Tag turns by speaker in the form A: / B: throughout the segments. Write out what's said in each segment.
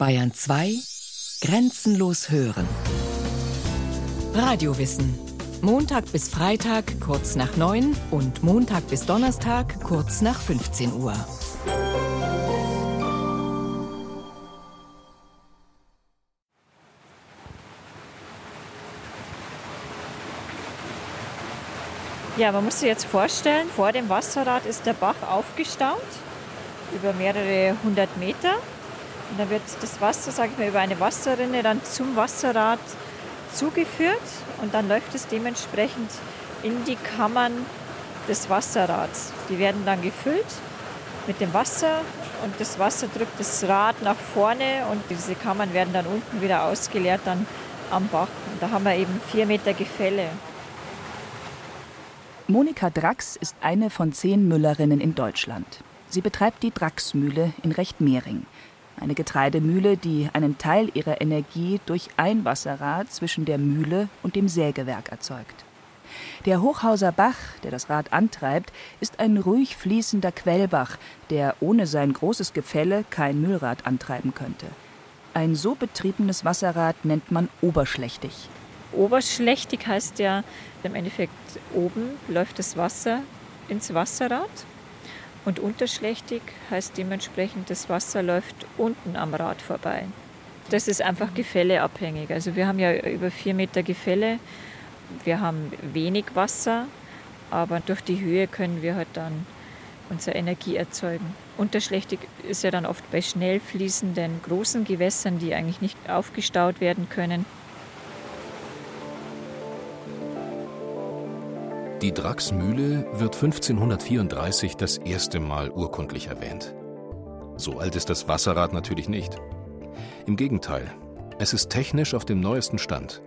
A: Bayern 2 Grenzenlos hören. Radiowissen. Montag bis Freitag kurz nach 9 und Montag bis Donnerstag kurz nach 15 Uhr.
B: Ja, man muss sich jetzt vorstellen, vor dem Wasserrad ist der Bach aufgestaut über mehrere hundert Meter. Und dann wird das Wasser, sage ich mal, über eine Wasserrinne dann zum Wasserrad zugeführt und dann läuft es dementsprechend in die Kammern des Wasserrads. Die werden dann gefüllt mit dem Wasser und das Wasser drückt das Rad nach vorne und diese Kammern werden dann unten wieder ausgeleert dann am Bach. Und da haben wir eben vier Meter Gefälle.
C: Monika Drax ist eine von zehn Müllerinnen in Deutschland. Sie betreibt die Draxmühle in Rechtmehring. Eine Getreidemühle, die einen Teil ihrer Energie durch ein Wasserrad zwischen der Mühle und dem Sägewerk erzeugt. Der Hochhauser Bach, der das Rad antreibt, ist ein ruhig fließender Quellbach, der ohne sein großes Gefälle kein Müllrad antreiben könnte. Ein so betriebenes Wasserrad nennt man oberschlächtig.
B: Oberschlächtig heißt ja im Endeffekt oben läuft das Wasser ins Wasserrad und unterschlächtig heißt dementsprechend, das Wasser läuft unten am Rad vorbei. Das ist einfach gefälleabhängig. Also wir haben ja über vier Meter Gefälle. Wir haben wenig Wasser, aber durch die Höhe können wir halt dann unsere Energie erzeugen. Unterschlächtig ist ja dann oft bei schnell fließenden großen Gewässern, die eigentlich nicht aufgestaut werden können.
D: Die Draxmühle wird 1534 das erste Mal urkundlich erwähnt. So alt ist das Wasserrad natürlich nicht. Im Gegenteil, es ist technisch auf dem neuesten Stand.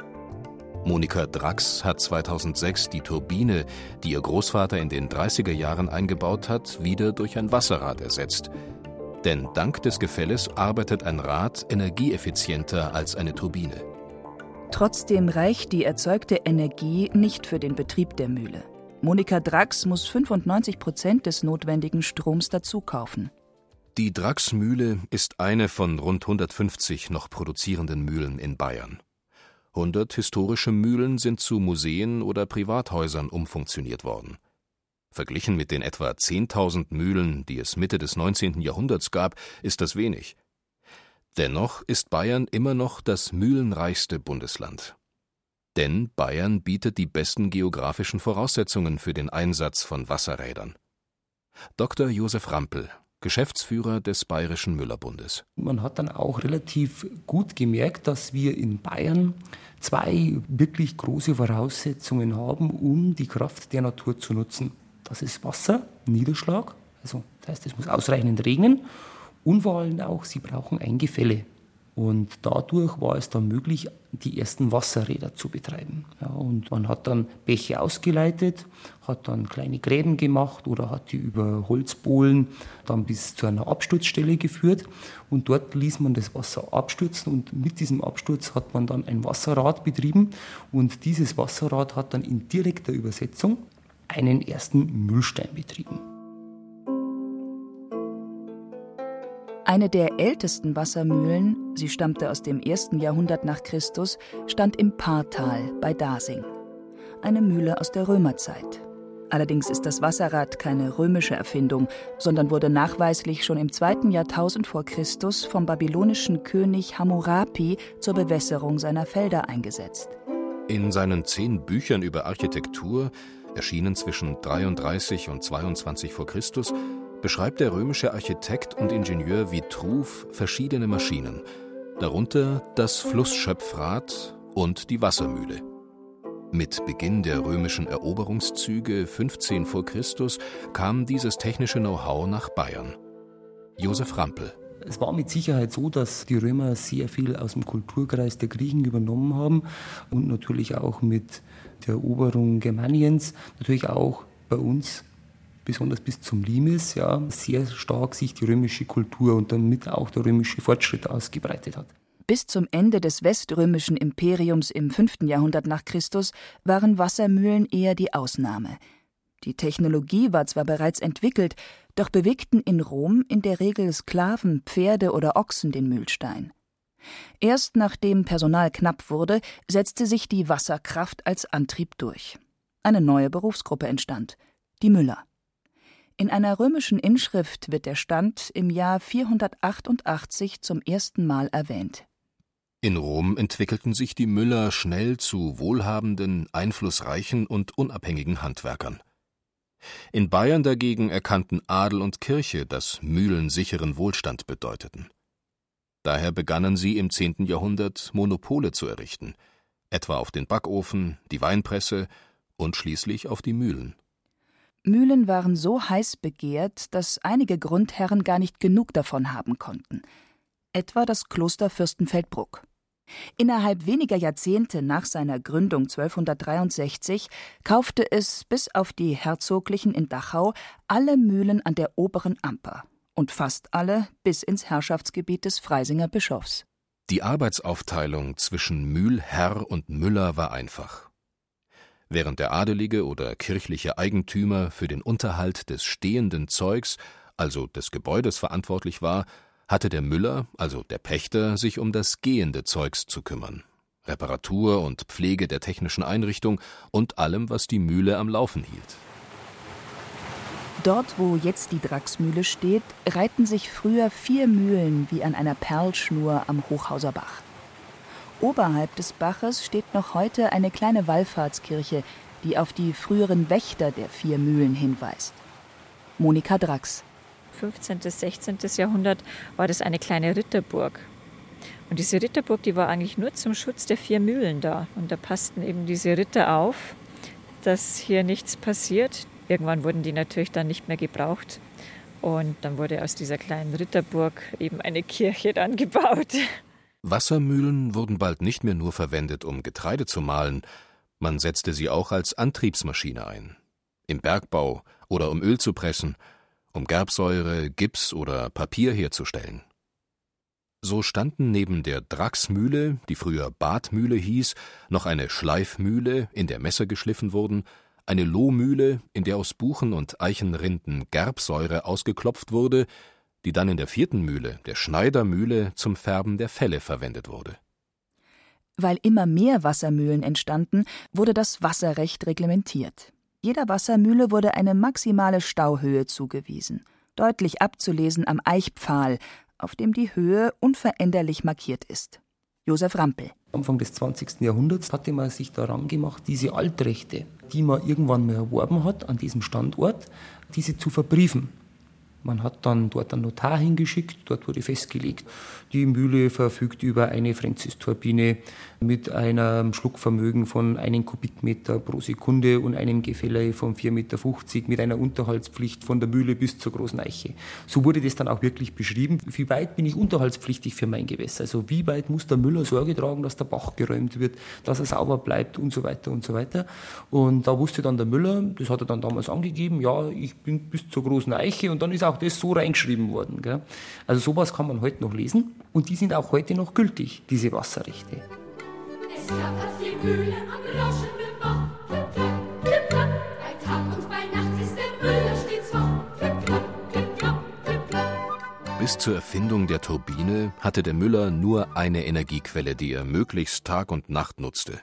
D: Monika Drax hat 2006 die Turbine, die ihr Großvater in den 30er Jahren eingebaut hat, wieder durch ein Wasserrad ersetzt. Denn dank des Gefälles arbeitet ein Rad energieeffizienter als eine Turbine.
C: Trotzdem reicht die erzeugte Energie nicht für den Betrieb der Mühle. Monika Drax muss 95 Prozent des notwendigen Stroms dazu kaufen.
D: Die Drax-Mühle ist eine von rund 150 noch produzierenden Mühlen in Bayern. 100 historische Mühlen sind zu Museen oder Privathäusern umfunktioniert worden. Verglichen mit den etwa 10.000 Mühlen, die es Mitte des 19. Jahrhunderts gab, ist das wenig. Dennoch ist Bayern immer noch das mühlenreichste Bundesland. Denn Bayern bietet die besten geografischen Voraussetzungen für den Einsatz von Wasserrädern. Dr. Josef Rampel, Geschäftsführer des Bayerischen Müllerbundes.
E: Man hat dann auch relativ gut gemerkt, dass wir in Bayern zwei wirklich große Voraussetzungen haben, um die Kraft der Natur zu nutzen. Das ist Wasser, Niederschlag, also das heißt, es muss ausreichend regnen allem auch, sie brauchen ein Gefälle. Und dadurch war es dann möglich, die ersten Wasserräder zu betreiben. Ja, und man hat dann Bäche ausgeleitet, hat dann kleine Gräben gemacht oder hat die über Holzbohlen dann bis zu einer Absturzstelle geführt. Und dort ließ man das Wasser abstürzen und mit diesem Absturz hat man dann ein Wasserrad betrieben. Und dieses Wasserrad hat dann in direkter Übersetzung einen ersten Müllstein betrieben.
C: Eine der ältesten Wassermühlen, sie stammte aus dem ersten Jahrhundert nach Christus, stand im Paartal bei Dasing. Eine Mühle aus der Römerzeit. Allerdings ist das Wasserrad keine römische Erfindung, sondern wurde nachweislich schon im zweiten Jahrtausend vor Christus vom babylonischen König Hammurapi zur Bewässerung seiner Felder eingesetzt.
D: In seinen zehn Büchern über Architektur, erschienen zwischen 33 und 22 vor Christus, beschreibt der römische Architekt und Ingenieur Vitruv verschiedene Maschinen, darunter das Flussschöpfrad und die Wassermühle. Mit Beginn der römischen Eroberungszüge 15 vor Christus kam dieses technische Know-how nach Bayern. Josef Rampel
E: es war mit Sicherheit so, dass die Römer sehr viel aus dem Kulturkreis der Griechen übernommen haben und natürlich auch mit der Eroberung Germaniens natürlich auch bei uns besonders bis zum Limes, ja, sehr stark sich die römische Kultur und damit auch der römische Fortschritt ausgebreitet hat.
C: Bis zum Ende des weströmischen Imperiums im 5. Jahrhundert nach Christus waren Wassermühlen eher die Ausnahme. Die Technologie war zwar bereits entwickelt, doch bewegten in Rom in der Regel Sklaven, Pferde oder Ochsen den Mühlstein. Erst nachdem Personal knapp wurde, setzte sich die Wasserkraft als Antrieb durch. Eine neue Berufsgruppe entstand, die Müller. In einer römischen Inschrift wird der Stand im Jahr 488 zum ersten Mal erwähnt.
D: In Rom entwickelten sich die Müller schnell zu wohlhabenden, einflussreichen und unabhängigen Handwerkern. In Bayern dagegen erkannten Adel und Kirche, dass Mühlen sicheren Wohlstand bedeuteten. Daher begannen sie im 10. Jahrhundert Monopole zu errichten, etwa auf den Backofen, die Weinpresse und schließlich auf die Mühlen.
C: Mühlen waren so heiß begehrt, dass einige Grundherren gar nicht genug davon haben konnten. Etwa das Kloster Fürstenfeldbruck. Innerhalb weniger Jahrzehnte nach seiner Gründung 1263 kaufte es bis auf die Herzoglichen in Dachau alle Mühlen an der oberen Amper und fast alle bis ins Herrschaftsgebiet des Freisinger Bischofs.
D: Die Arbeitsaufteilung zwischen Mühlherr und Müller war einfach. Während der adelige oder kirchliche Eigentümer für den Unterhalt des stehenden Zeugs, also des Gebäudes verantwortlich war, hatte der Müller, also der Pächter, sich um das gehende Zeugs zu kümmern. Reparatur und Pflege der technischen Einrichtung und allem, was die Mühle am Laufen hielt.
C: Dort, wo jetzt die Draxmühle steht, reihten sich früher vier Mühlen wie an einer Perlschnur am Hochhauser Bach. Oberhalb des Baches steht noch heute eine kleine Wallfahrtskirche, die auf die früheren Wächter der vier Mühlen hinweist. Monika Drax.
B: 15. bis 16. Jahrhundert war das eine kleine Ritterburg. Und diese Ritterburg, die war eigentlich nur zum Schutz der vier Mühlen da. Und da passten eben diese Ritter auf, dass hier nichts passiert. Irgendwann wurden die natürlich dann nicht mehr gebraucht. Und dann wurde aus dieser kleinen Ritterburg eben eine Kirche dann gebaut.
D: Wassermühlen wurden bald nicht mehr nur verwendet, um Getreide zu mahlen, man setzte sie auch als Antriebsmaschine ein. Im Bergbau oder um Öl zu pressen, um Gerbsäure, Gips oder Papier herzustellen. So standen neben der Draxmühle, die früher Badmühle hieß, noch eine Schleifmühle, in der Messer geschliffen wurden, eine Lohmühle, in der aus Buchen und Eichenrinden Gerbsäure ausgeklopft wurde, die dann in der vierten Mühle, der Schneidermühle, zum Färben der Felle verwendet wurde.
C: Weil immer mehr Wassermühlen entstanden, wurde das Wasserrecht reglementiert. Jeder Wassermühle wurde eine maximale Stauhöhe zugewiesen, deutlich abzulesen am Eichpfahl, auf dem die Höhe unveränderlich markiert ist. Josef Rampel.
E: Anfang des 20. Jahrhunderts hatte man sich daran gemacht, diese Altrechte, die man irgendwann mal erworben hat an diesem Standort, diese zu verbriefen. Man hat dann dort einen Notar hingeschickt, dort wurde festgelegt, die Mühle verfügt über eine Francis-Turbine mit einem Schluckvermögen von einem Kubikmeter pro Sekunde und einem Gefälle von 4,50 Meter mit einer Unterhaltspflicht von der Mühle bis zur großen Eiche. So wurde das dann auch wirklich beschrieben. Wie weit bin ich unterhaltspflichtig für mein Gewässer? Also wie weit muss der Müller Sorge tragen, dass der Bach geräumt wird, dass er sauber bleibt und so weiter und so weiter. Und da wusste dann der Müller, das hat er dann damals angegeben, ja, ich bin bis zur großen Eiche und dann ist auch auch das so reingeschrieben worden. Gell? Also sowas kann man heute noch lesen und die sind auch heute noch gültig, diese Wasserrechte. Es klappert die Mühle am rauschenden Bach. Klipp, klapp, klipp, klapp. Bei Tag und bei Nacht ist der Müller stets wach. Klipp, klapp, klipp, klapp, klipp,
D: klapp. Bis zur Erfindung der Turbine hatte der Müller nur eine Energiequelle, die er möglichst Tag und Nacht nutzte: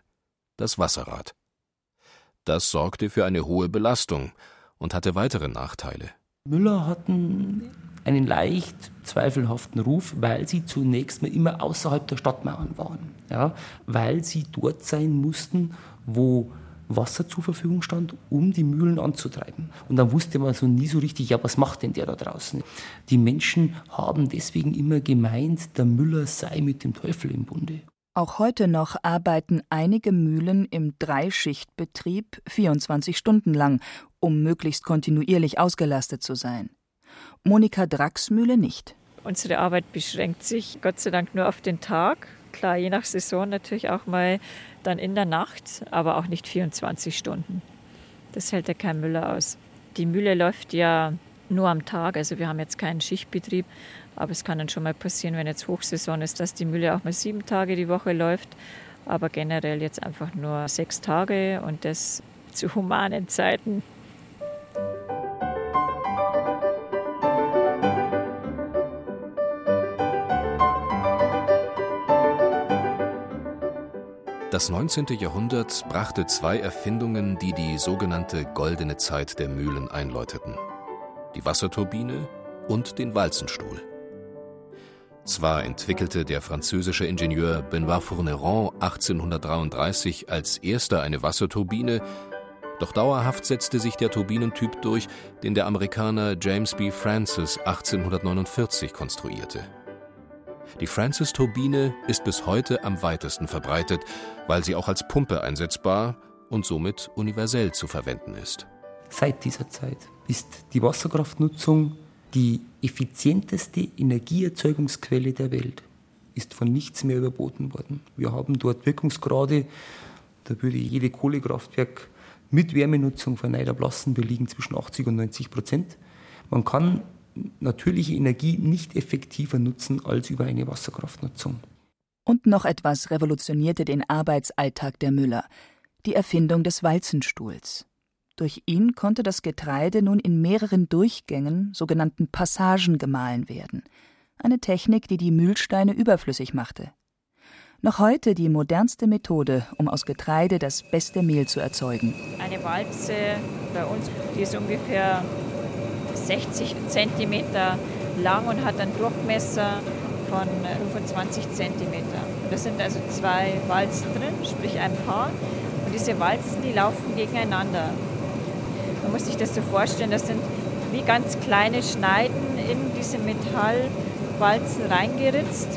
D: das Wasserrad. Das sorgte für eine hohe Belastung und hatte weitere Nachteile.
E: Müller hatten einen leicht zweifelhaften Ruf, weil sie zunächst mal immer außerhalb der Stadtmauern waren. Ja, weil sie dort sein mussten, wo Wasser zur Verfügung stand, um die Mühlen anzutreiben. Und dann wusste man so nie so richtig, ja, was macht denn der da draußen? Die Menschen haben deswegen immer gemeint, der Müller sei mit dem Teufel im Bunde.
C: Auch heute noch arbeiten einige Mühlen im Dreischichtbetrieb 24 Stunden lang, um möglichst kontinuierlich ausgelastet zu sein. Monika Dracks Mühle nicht.
B: Unsere Arbeit beschränkt sich Gott sei Dank nur auf den Tag. Klar, je nach Saison natürlich auch mal dann in der Nacht, aber auch nicht 24 Stunden. Das hält ja kein Müller aus. Die Mühle läuft ja nur am Tag, also wir haben jetzt keinen Schichtbetrieb. Aber es kann dann schon mal passieren, wenn jetzt Hochsaison ist, dass die Mühle auch mal sieben Tage die Woche läuft. Aber generell jetzt einfach nur sechs Tage und das zu humanen Zeiten.
D: Das 19. Jahrhundert brachte zwei Erfindungen, die die sogenannte goldene Zeit der Mühlen einläuteten. Die Wasserturbine und den Walzenstuhl. Zwar entwickelte der französische Ingenieur Benoit Fourneron 1833 als erster eine Wasserturbine, doch dauerhaft setzte sich der Turbinentyp durch, den der Amerikaner James B. Francis 1849 konstruierte. Die Francis-Turbine ist bis heute am weitesten verbreitet, weil sie auch als Pumpe einsetzbar und somit universell zu verwenden ist.
E: Seit dieser Zeit ist die Wasserkraftnutzung die effizienteste Energieerzeugungsquelle der Welt. Ist von nichts mehr überboten worden. Wir haben dort Wirkungsgrade, da würde jede Kohlekraftwerk mit Wärmenutzung verneidablassen. Wir liegen zwischen 80 und 90 Prozent. Man kann natürliche Energie nicht effektiver nutzen als über eine Wasserkraftnutzung.
C: Und noch etwas revolutionierte den Arbeitsalltag der Müller: die Erfindung des Walzenstuhls. Durch ihn konnte das Getreide nun in mehreren Durchgängen, sogenannten Passagen, gemahlen werden. Eine Technik, die die Mühlsteine überflüssig machte. Noch heute die modernste Methode, um aus Getreide das beste Mehl zu erzeugen.
B: Eine Walze bei uns, die ist ungefähr 60 cm lang und hat einen Durchmesser von 25 cm. Das sind also zwei Walzen drin, sprich ein Paar. Und diese Walzen, die laufen gegeneinander. Man muss sich das so vorstellen, das sind wie ganz kleine Schneiden in diese Metallwalzen reingeritzt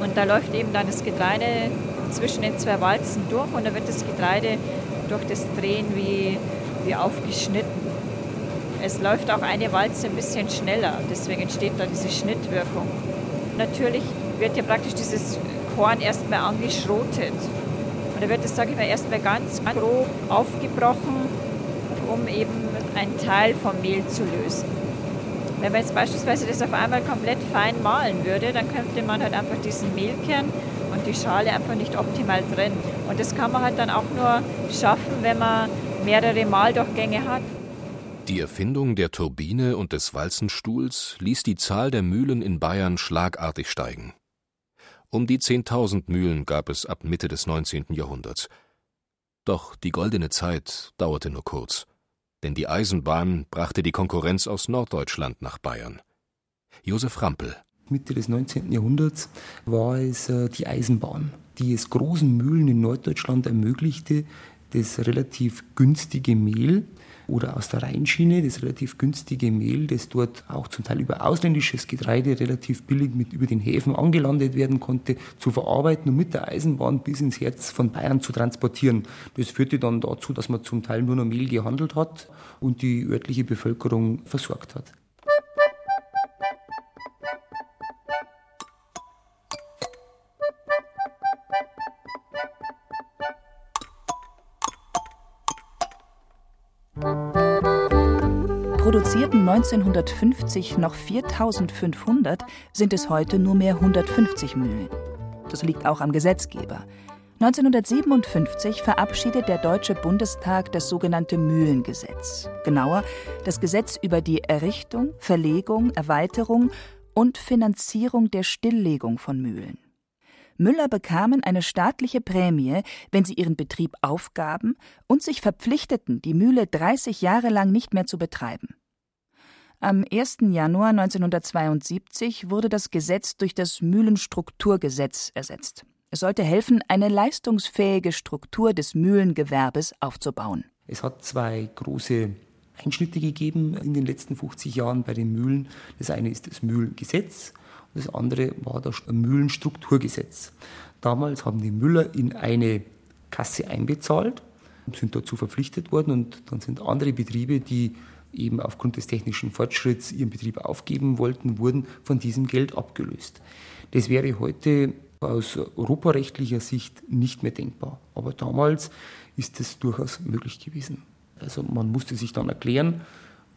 B: und da läuft eben dann das Getreide zwischen den zwei Walzen durch und da wird das Getreide durch das Drehen wie, wie aufgeschnitten. Es läuft auch eine Walze ein bisschen schneller, deswegen entsteht da diese Schnittwirkung. Natürlich wird ja praktisch dieses Korn erstmal angeschrotet. Und da wird es, sage ich mal, erstmal ganz grob aufgebrochen, um eben einen Teil vom Mehl zu lösen. Wenn man jetzt beispielsweise das auf einmal komplett fein malen würde, dann könnte man halt einfach diesen Mehlkern und die Schale einfach nicht optimal trennen. Und das kann man halt dann auch nur schaffen, wenn man mehrere Maldurchgänge hat.
D: Die Erfindung der Turbine und des Walzenstuhls ließ die Zahl der Mühlen in Bayern schlagartig steigen. Um die 10.000 Mühlen gab es ab Mitte des 19. Jahrhunderts. Doch die goldene Zeit dauerte nur kurz denn die Eisenbahn brachte die Konkurrenz aus Norddeutschland nach Bayern. Josef Rampel.
E: Mitte des 19. Jahrhunderts war es äh, die Eisenbahn, die es großen Mühlen in Norddeutschland ermöglichte, das relativ günstige Mehl oder aus der Rheinschiene das relativ günstige Mehl, das dort auch zum Teil über ausländisches Getreide relativ billig mit über den Häfen angelandet werden konnte, zu verarbeiten und mit der Eisenbahn bis ins Herz von Bayern zu transportieren. Das führte dann dazu, dass man zum Teil nur noch Mehl gehandelt hat und die örtliche Bevölkerung versorgt hat.
C: Produzierten 1950 noch 4500, sind es heute nur mehr 150 Mühlen. Das liegt auch am Gesetzgeber. 1957 verabschiedet der Deutsche Bundestag das sogenannte Mühlengesetz. Genauer das Gesetz über die Errichtung, Verlegung, Erweiterung und Finanzierung der Stilllegung von Mühlen. Müller bekamen eine staatliche Prämie, wenn sie ihren Betrieb aufgaben und sich verpflichteten, die Mühle 30 Jahre lang nicht mehr zu betreiben. Am 1. Januar 1972 wurde das Gesetz durch das Mühlenstrukturgesetz ersetzt. Es sollte helfen, eine leistungsfähige Struktur des Mühlengewerbes aufzubauen.
E: Es hat zwei große Einschnitte gegeben in den letzten 50 Jahren bei den Mühlen. Das eine ist das Mühlengesetz und das andere war das Mühlenstrukturgesetz. Damals haben die Müller in eine Kasse einbezahlt und sind dazu verpflichtet worden und dann sind andere Betriebe, die eben aufgrund des technischen Fortschritts ihren Betrieb aufgeben wollten, wurden von diesem Geld abgelöst. Das wäre heute aus europarechtlicher Sicht nicht mehr denkbar. Aber damals ist es durchaus möglich gewesen. Also man musste sich dann erklären,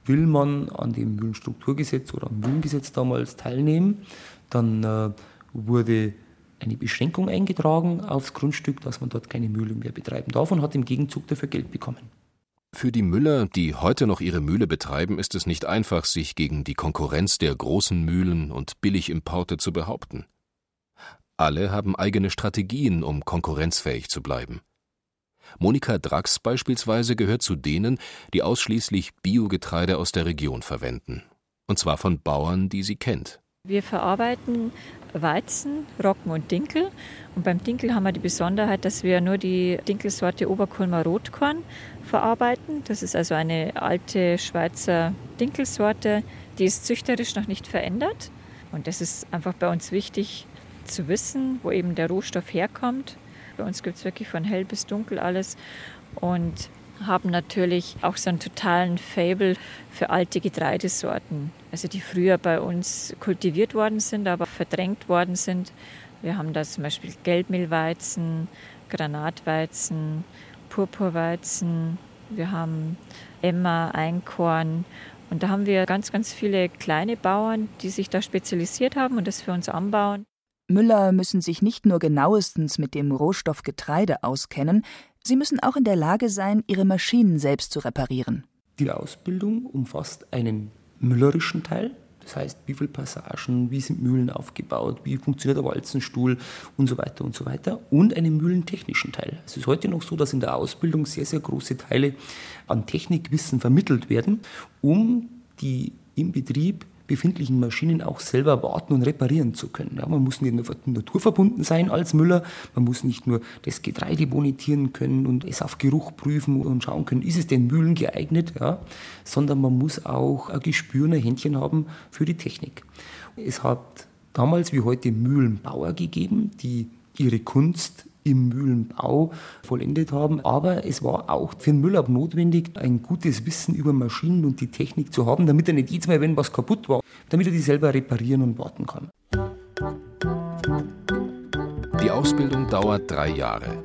E: will man an dem Mühlenstrukturgesetz oder am Mühlengesetz damals teilnehmen, dann äh, wurde eine Beschränkung eingetragen aufs Grundstück, dass man dort keine Mühle mehr betreiben darf und hat im Gegenzug dafür Geld bekommen.
D: Für die Müller, die heute noch ihre Mühle betreiben, ist es nicht einfach, sich gegen die Konkurrenz der großen Mühlen und Billigimporte zu behaupten. Alle haben eigene Strategien, um konkurrenzfähig zu bleiben. Monika Drax beispielsweise gehört zu denen, die ausschließlich Biogetreide aus der Region verwenden. Und zwar von Bauern, die sie kennt.
B: Wir verarbeiten Weizen, Roggen und Dinkel. Und beim Dinkel haben wir die Besonderheit, dass wir nur die Dinkelsorte Oberkulmer Rotkorn verarbeiten. Das ist also eine alte Schweizer Dinkelsorte, die ist züchterisch noch nicht verändert. Und das ist einfach bei uns wichtig zu wissen, wo eben der Rohstoff herkommt. Bei uns gibt es wirklich von hell bis dunkel alles. Und haben natürlich auch so einen totalen Fable für alte Getreidesorten, also die früher bei uns kultiviert worden sind, aber verdrängt worden sind. Wir haben da zum Beispiel Gelbmehlweizen, Granatweizen, Purpurweizen, wir haben Emma, Einkorn. Und da haben wir ganz, ganz viele kleine Bauern, die sich da spezialisiert haben und das für uns anbauen.
C: Müller müssen sich nicht nur genauestens mit dem Rohstoff Getreide auskennen, Sie müssen auch in der Lage sein, ihre Maschinen selbst zu reparieren.
E: Die Ausbildung umfasst einen müllerischen Teil, das heißt, wie viele Passagen, wie sind Mühlen aufgebaut, wie funktioniert der Walzenstuhl und so weiter und so weiter. Und einen mühlentechnischen Teil. Es ist heute noch so, dass in der Ausbildung sehr, sehr große Teile an Technikwissen vermittelt werden, um die im Betrieb befindlichen Maschinen auch selber warten und reparieren zu können. Ja, man muss nicht nur naturverbunden sein als Müller, man muss nicht nur das Getreide bonitieren können und es auf Geruch prüfen und schauen können, ist es den Mühlen geeignet, ja, sondern man muss auch ein Gespür, ein Händchen haben für die Technik. Es hat damals wie heute Mühlenbauer gegeben, die ihre Kunst im Mühlenbau vollendet haben. Aber es war auch für den Müller notwendig, ein gutes Wissen über Maschinen und die Technik zu haben, damit er nicht jedes Mal, wenn was kaputt war, damit er die selber reparieren und warten kann.
D: Die Ausbildung dauert drei Jahre.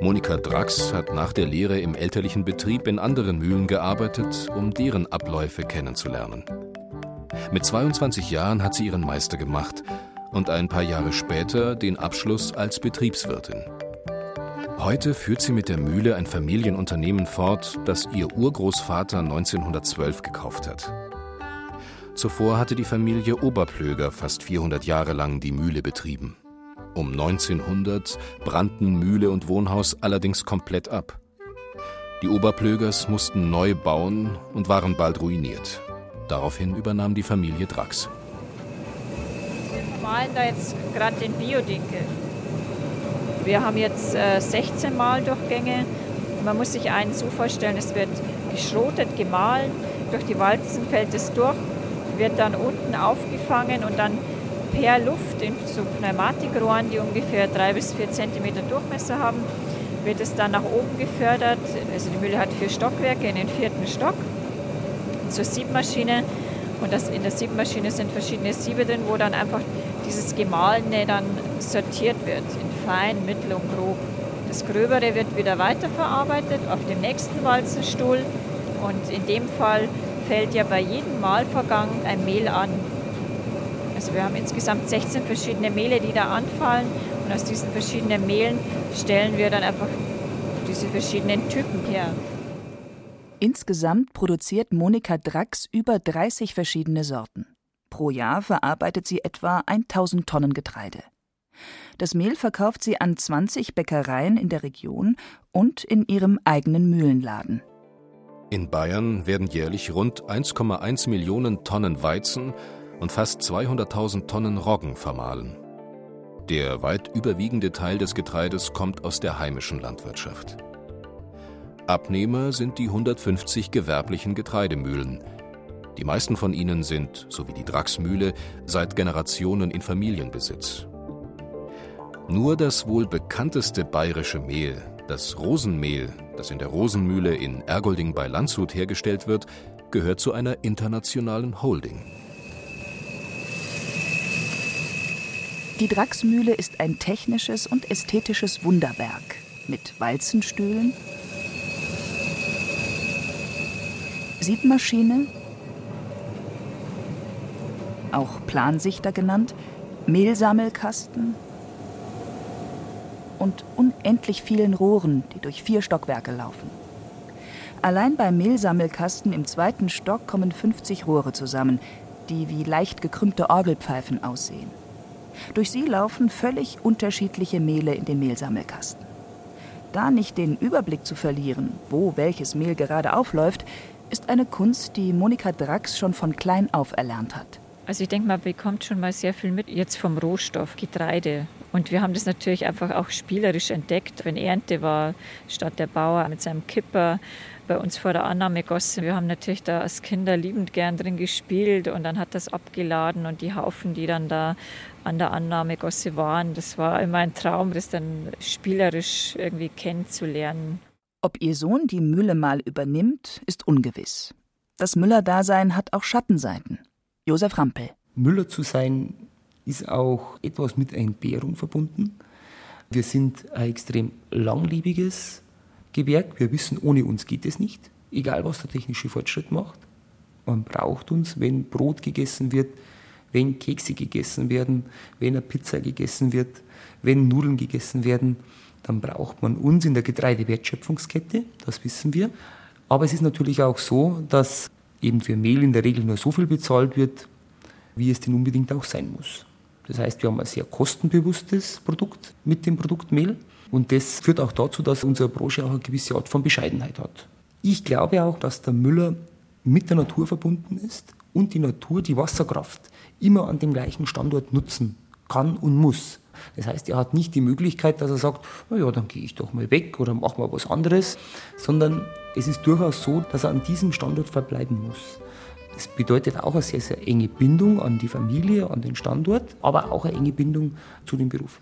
D: Monika Drax hat nach der Lehre im elterlichen Betrieb in anderen Mühlen gearbeitet, um deren Abläufe kennenzulernen. Mit 22 Jahren hat sie ihren Meister gemacht und ein paar Jahre später den Abschluss als Betriebswirtin. Heute führt sie mit der Mühle ein Familienunternehmen fort, das ihr Urgroßvater 1912 gekauft hat. Zuvor hatte die Familie Oberplöger fast 400 Jahre lang die Mühle betrieben. Um 1900 brannten Mühle und Wohnhaus allerdings komplett ab. Die Oberplögers mussten neu bauen und waren bald ruiniert. Daraufhin übernahm die Familie Drax
B: malen da jetzt gerade den Biodinkel. Wir haben jetzt äh, 16 Maldurchgänge. Man muss sich einen so vorstellen, es wird geschrotet, gemahlen, durch die Walzen fällt es durch, wird dann unten aufgefangen und dann per Luft in so Pneumatikrohren, die ungefähr drei bis vier Zentimeter Durchmesser haben, wird es dann nach oben gefördert. Also die Mühle hat vier Stockwerke in den vierten Stock zur Siebmaschine. Und das, in der Siebmaschine sind verschiedene Siebe drin, wo dann einfach dieses Gemahlene dann sortiert wird in fein, mittel und grob. Das Gröbere wird wieder weiterverarbeitet auf dem nächsten Walzenstuhl und in dem Fall fällt ja bei jedem Mahlvorgang ein Mehl an. Also wir haben insgesamt 16 verschiedene Mehle, die da anfallen und aus diesen verschiedenen Mehlen stellen wir dann einfach diese verschiedenen Typen her.
C: Insgesamt produziert Monika Drax über 30 verschiedene Sorten. Pro Jahr verarbeitet sie etwa 1000 Tonnen Getreide. Das Mehl verkauft sie an 20 Bäckereien in der Region und in ihrem eigenen Mühlenladen.
D: In Bayern werden jährlich rund 1,1 Millionen Tonnen Weizen und fast 200.000 Tonnen Roggen vermahlen. Der weit überwiegende Teil des Getreides kommt aus der heimischen Landwirtschaft. Abnehmer sind die 150 gewerblichen Getreidemühlen – die meisten von ihnen sind, so wie die Draxmühle, seit Generationen in Familienbesitz. Nur das wohl bekannteste bayerische Mehl, das Rosenmehl, das in der Rosenmühle in Ergolding bei Landshut hergestellt wird, gehört zu einer internationalen Holding.
C: Die Draxmühle ist ein technisches und ästhetisches Wunderwerk mit Walzenstühlen, Siebmaschine, auch Plansichter genannt, Mehlsammelkasten und unendlich vielen Rohren, die durch vier Stockwerke laufen. Allein beim Mehlsammelkasten im zweiten Stock kommen 50 Rohre zusammen, die wie leicht gekrümmte Orgelpfeifen aussehen. Durch sie laufen völlig unterschiedliche Mehle in den Mehlsammelkasten. Da nicht den Überblick zu verlieren, wo welches Mehl gerade aufläuft, ist eine Kunst, die Monika Drax schon von klein auf erlernt hat.
B: Also ich denke, man bekommt schon mal sehr viel mit jetzt vom Rohstoff Getreide. Und wir haben das natürlich einfach auch spielerisch entdeckt. Wenn Ernte war, statt der Bauer mit seinem Kipper bei uns vor der Annahme gossen. Wir haben natürlich da als Kinder liebend gern drin gespielt und dann hat das abgeladen und die Haufen, die dann da an der Annahmegosse waren, das war immer ein Traum, das dann spielerisch irgendwie kennenzulernen.
C: Ob ihr Sohn die Mühle mal übernimmt, ist ungewiss. Das Müller-Dasein hat auch Schattenseiten. Josef Rampel.
E: Müller zu sein ist auch etwas mit Entbehrung verbunden. Wir sind ein extrem langlebiges Gewerk. Wir wissen, ohne uns geht es nicht, egal was der technische Fortschritt macht. Man braucht uns, wenn Brot gegessen wird, wenn Kekse gegessen werden, wenn eine Pizza gegessen wird, wenn Nudeln gegessen werden, dann braucht man uns in der Getreidewertschöpfungskette, das wissen wir. Aber es ist natürlich auch so, dass eben für Mehl in der Regel nur so viel bezahlt wird, wie es denn unbedingt auch sein muss. Das heißt, wir haben ein sehr kostenbewusstes Produkt mit dem Produkt Mehl. Und das führt auch dazu, dass unsere Branche auch eine gewisse Art von Bescheidenheit hat. Ich glaube auch, dass der Müller mit der Natur verbunden ist und die Natur die Wasserkraft immer an dem gleichen Standort nutzen kann und muss. Das heißt, er hat nicht die Möglichkeit, dass er sagt, na ja, dann gehe ich doch mal weg oder mache mal was anderes, sondern es ist durchaus so, dass er an diesem Standort verbleiben muss. Das bedeutet auch eine sehr, sehr enge Bindung an die Familie, an den Standort, aber auch eine enge Bindung zu dem Beruf.